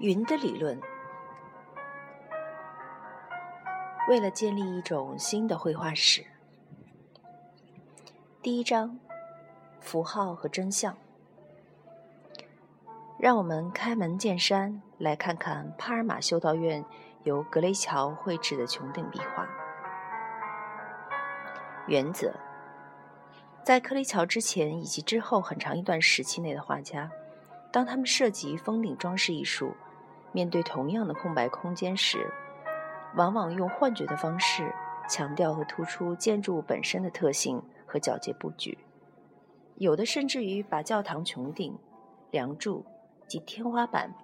云的理论。为了建立一种新的绘画史，第一章：符号和真相。让我们开门见山，来看看帕尔马修道院由格雷乔绘制的穹顶壁画。原则：在克雷乔之前以及之后很长一段时期内的画家，当他们涉及封顶装饰艺术，面对同样的空白空间时，往往用幻觉的方式强调和突出建筑本身的特性和皎洁布局。有的甚至于把教堂穹顶、梁柱。及天花板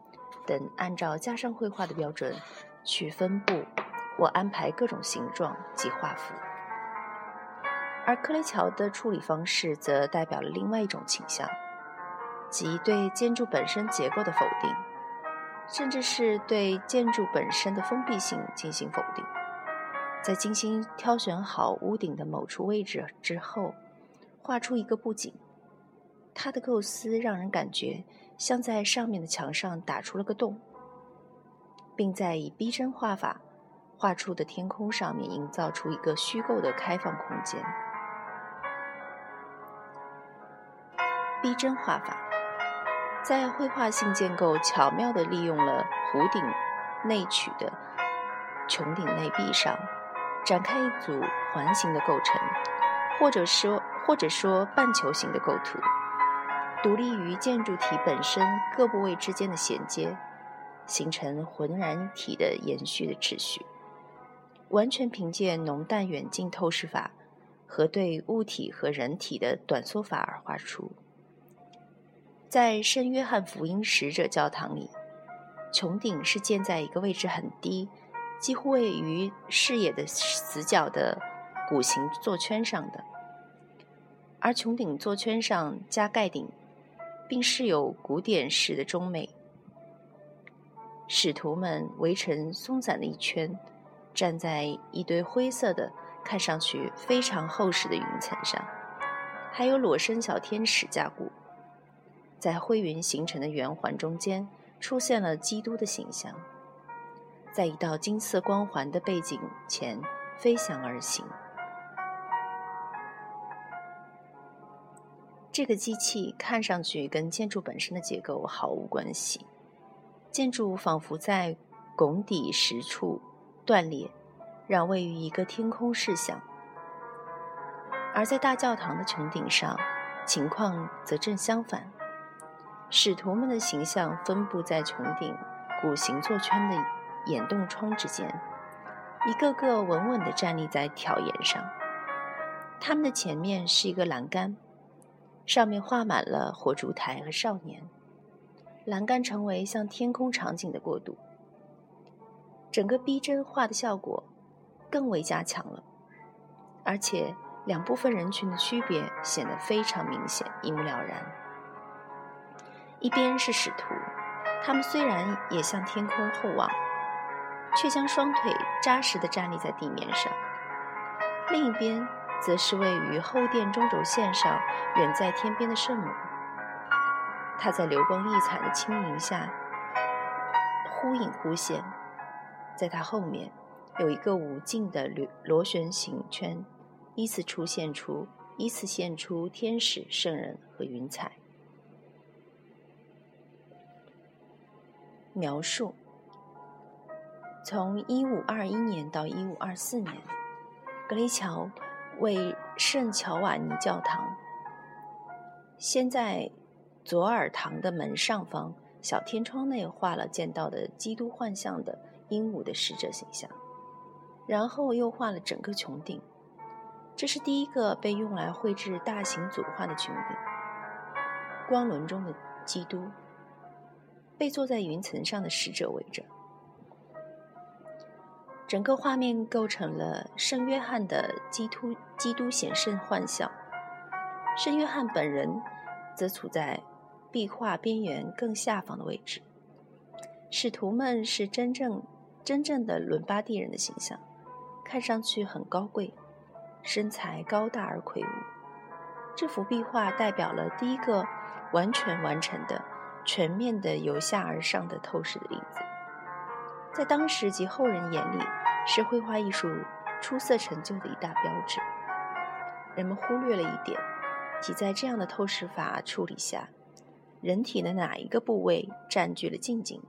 等，按照加上绘画的标准去分布或安排各种形状及画幅，而克雷乔的处理方式则代表了另外一种倾向，即对建筑本身结构的否定，甚至是对建筑本身的封闭性进行否定。在精心挑选好屋顶的某处位置之后，画出一个布景，它的构思让人感觉。像在上面的墙上打出了个洞，并在以逼真画法画出的天空上面营造出一个虚构的开放空间。逼真画法在绘画性建构巧妙地利用了弧顶内曲的穹顶内壁上展开一组环形的构成，或者说或者说半球形的构图。独立于建筑体本身各部位之间的衔接，形成浑然一体的延续的秩序，完全凭借浓淡远近透视法和对物体和人体的短缩法而画出。在圣约翰福音使者教堂里，穹顶是建在一个位置很低，几乎位于视野的死角的鼓形座圈上的，而穹顶座圈上加盖顶。并饰有古典式的中美。使徒们围成松散的一圈，站在一堆灰色的、看上去非常厚实的云层上，还有裸身小天使架鼓，在灰云形成的圆环中间出现了基督的形象，在一道金色光环的背景前飞翔而行。这个机器看上去跟建筑本身的结构毫无关系，建筑仿佛在拱底石处断裂，让位于一个天空视想；而在大教堂的穹顶上，情况则正相反，使徒们的形象分布在穹顶鼓形座圈的眼洞窗之间，一个个稳稳地站立在挑檐上，他们的前面是一个栏杆。上面画满了火烛台和少年，栏杆成为向天空场景的过渡，整个逼真画的效果更为加强了，而且两部分人群的区别显得非常明显，一目了然。一边是使徒，他们虽然也向天空厚望，却将双腿扎实地站立在地面上；另一边。则是位于后殿中轴线上、远在天边的圣母。她在流光溢彩的青云下忽隐忽现，在她后面有一个无尽的螺螺旋形圈，依次出现出依次现出天使、圣人和云彩。描述：从一五二一年到一五二四年，格雷乔。为圣乔瓦尼教堂，先在左耳堂的门上方小天窗内画了见到的基督幻象的鹦鹉的使者形象，然后又画了整个穹顶。这是第一个被用来绘制大型组画的穹顶。光轮中的基督被坐在云层上的使者围着。整个画面构成了圣约翰的基督基督显圣幻象，圣约翰本人则处在壁画边缘更下方的位置。使徒们是真正真正的伦巴第人的形象，看上去很高贵，身材高大而魁梧。这幅壁画代表了第一个完全完成的全面的由下而上的透视的例子，在当时及后人眼里，是绘画艺术出色成就的一大标志。人们忽略了一点，即在这样的透视法处理下，人体的哪一个部位占据了近景，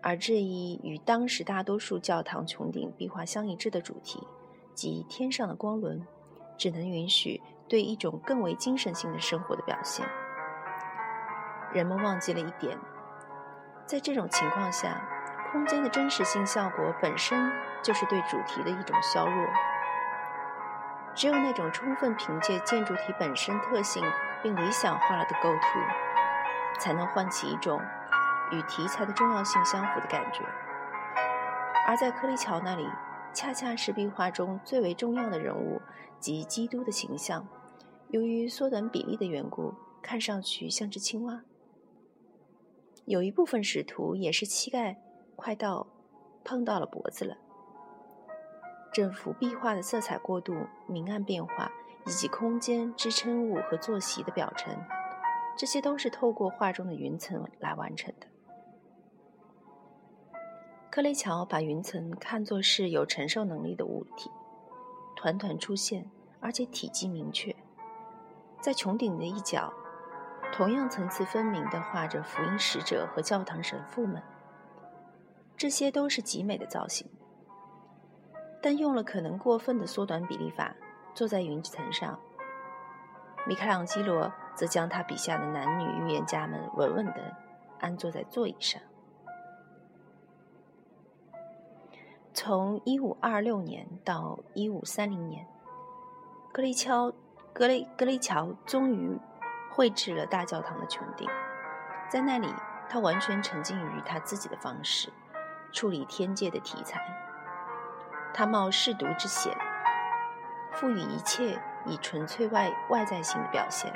而这一与当时大多数教堂穹顶壁画相一致的主题，即天上的光轮，只能允许对一种更为精神性的生活的表现。人们忘记了一点，在这种情况下，空间的真实性效果本身就是对主题的一种削弱。只有那种充分凭借建筑体本身特性并理想化了的构图，才能唤起一种与题材的重要性相符的感觉。而在柯利桥那里，恰恰是壁画中最为重要的人物及基督的形象，由于缩短比例的缘故，看上去像只青蛙。有一部分使徒也是膝盖快到碰到了脖子了。整幅壁画的色彩过渡、明暗变化，以及空间支撑物和坐席的表层，这些都是透过画中的云层来完成的。克雷乔把云层看作是有承受能力的物体，团团出现，而且体积明确。在穹顶的一角，同样层次分明地画着福音使者和教堂神父们，这些都是极美的造型。但用了可能过分的缩短比例法，坐在云层上。米开朗基罗则将他笔下的男女预言家们稳稳地安坐在座椅上。从1526年到1530年，格雷乔格雷格雷乔终于绘制了大教堂的穹顶，在那里，他完全沉浸于他自己的方式处理天界的题材。他冒舐犊之险，赋予一切以纯粹外外在性的表现。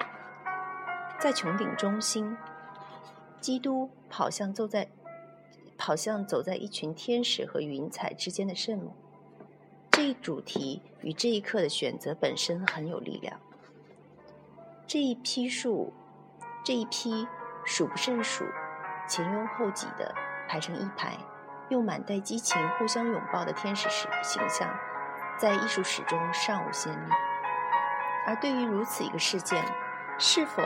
在穹顶中心，基督跑向走在跑向走在一群天使和云彩之间的圣母。这一主题与这一刻的选择本身很有力量。这一批数，这一批数不胜数，前拥后挤的排成一排。用满带激情互相拥抱的天使式形象，在艺术史中尚无先例。而对于如此一个事件，是否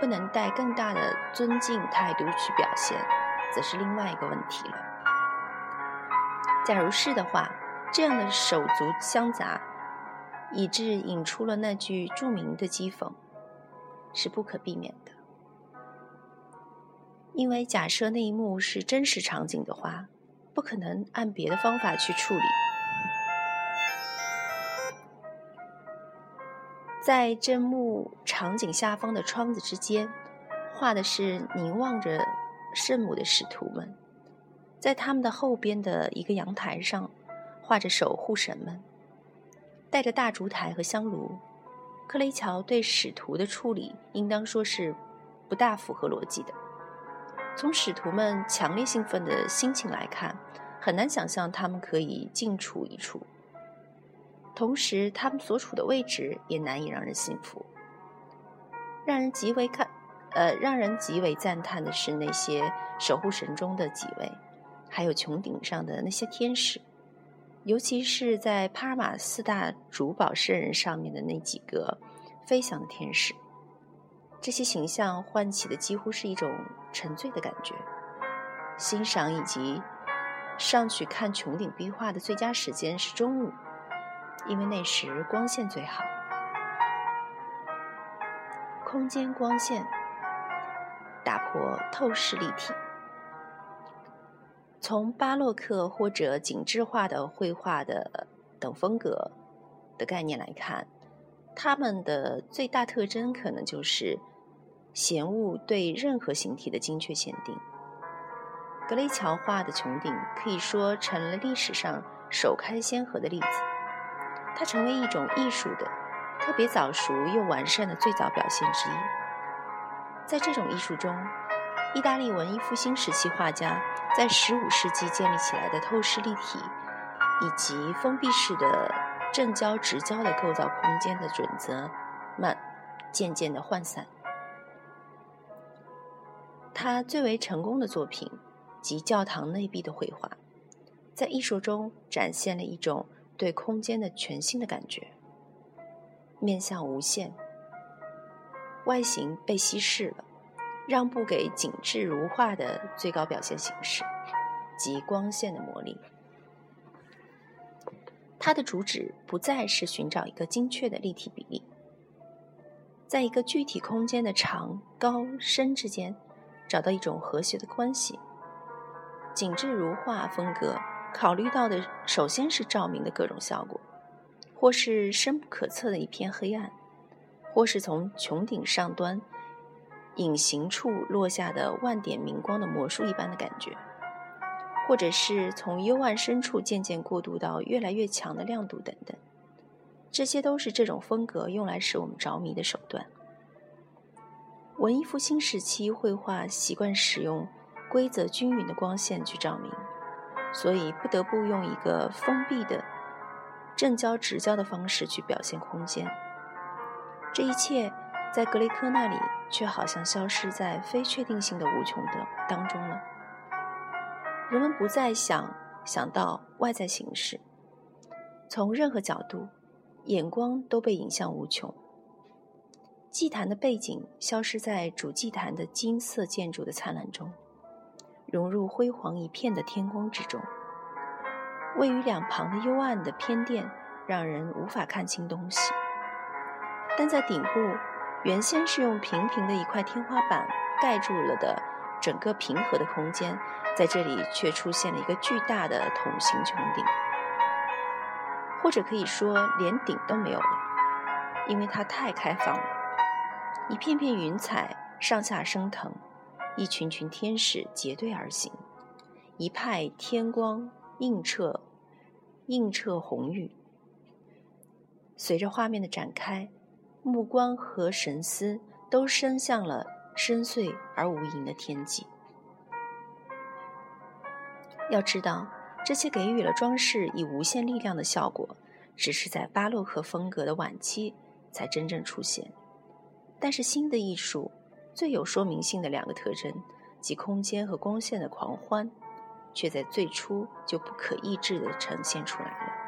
不能带更大的尊敬态度去表现，则是另外一个问题了。假如是的话，这样的手足相杂，以致引出了那句著名的讥讽，是不可避免的。因为假设那一幕是真实场景的话。不可能按别的方法去处理。在这幕场景下方的窗子之间，画的是凝望着圣母的使徒们；在他们的后边的一个阳台上，画着守护神们，带着大烛台和香炉。克雷乔对使徒的处理，应当说是不大符合逻辑的。从使徒们强烈兴奋的心情来看，很难想象他们可以近处一处。同时，他们所处的位置也难以让人信服。让人极为看，呃，让人极为赞叹的是那些守护神中的几位，还有穹顶上的那些天使，尤其是在帕尔马四大主保圣人上面的那几个飞翔的天使。这些形象唤起的几乎是一种沉醉的感觉。欣赏以及上去看穹顶壁画的最佳时间是中午，因为那时光线最好。空间光线打破透视立体。从巴洛克或者景致化的绘画的等风格的概念来看，它们的最大特征可能就是。闲物对任何形体的精确限定。格雷乔画的穹顶可以说成了历史上首开先河的例子，它成为一种艺术的特别早熟又完善的最早表现之一。在这种艺术中，意大利文艺复兴时期画家在15世纪建立起来的透视立体以及封闭式的正交直交的构造空间的准则，慢渐渐的涣散。他最为成功的作品及教堂内壁的绘画，在艺术中展现了一种对空间的全新的感觉，面向无限，外形被稀释了，让步给紧致如画的最高表现形式及光线的魔力。它的主旨不再是寻找一个精确的立体比例，在一个具体空间的长、高、深之间。找到一种和谐的关系，紧致如画风格考虑到的首先是照明的各种效果，或是深不可测的一片黑暗，或是从穹顶上端隐形处落下的万点明光的魔术一般的感觉，或者是从幽暗深处渐渐过渡到越来越强的亮度等等，这些都是这种风格用来使我们着迷的手段。文艺复兴时期绘画习惯使用规则均匀的光线去照明，所以不得不用一个封闭的正交直交的方式去表现空间。这一切在格雷科那里却好像消失在非确定性的无穷的当中了。人们不再想想到外在形式，从任何角度，眼光都被引向无穷。祭坛的背景消失在主祭坛的金色建筑的灿烂中，融入辉煌一片的天光之中。位于两旁的幽暗的偏殿让人无法看清东西，但在顶部，原先是用平平的一块天花板盖住了的整个平和的空间，在这里却出现了一个巨大的筒形穹顶，或者可以说连顶都没有了，因为它太开放了。一片片云彩上下升腾，一群群天使结队而行，一派天光映彻映彻红玉。随着画面的展开，目光和神思都伸向了深邃而无垠的天际。要知道，这些给予了装饰以无限力量的效果，只是在巴洛克风格的晚期才真正出现。但是新的艺术最有说明性的两个特征，即空间和光线的狂欢，却在最初就不可抑制地呈现出来了。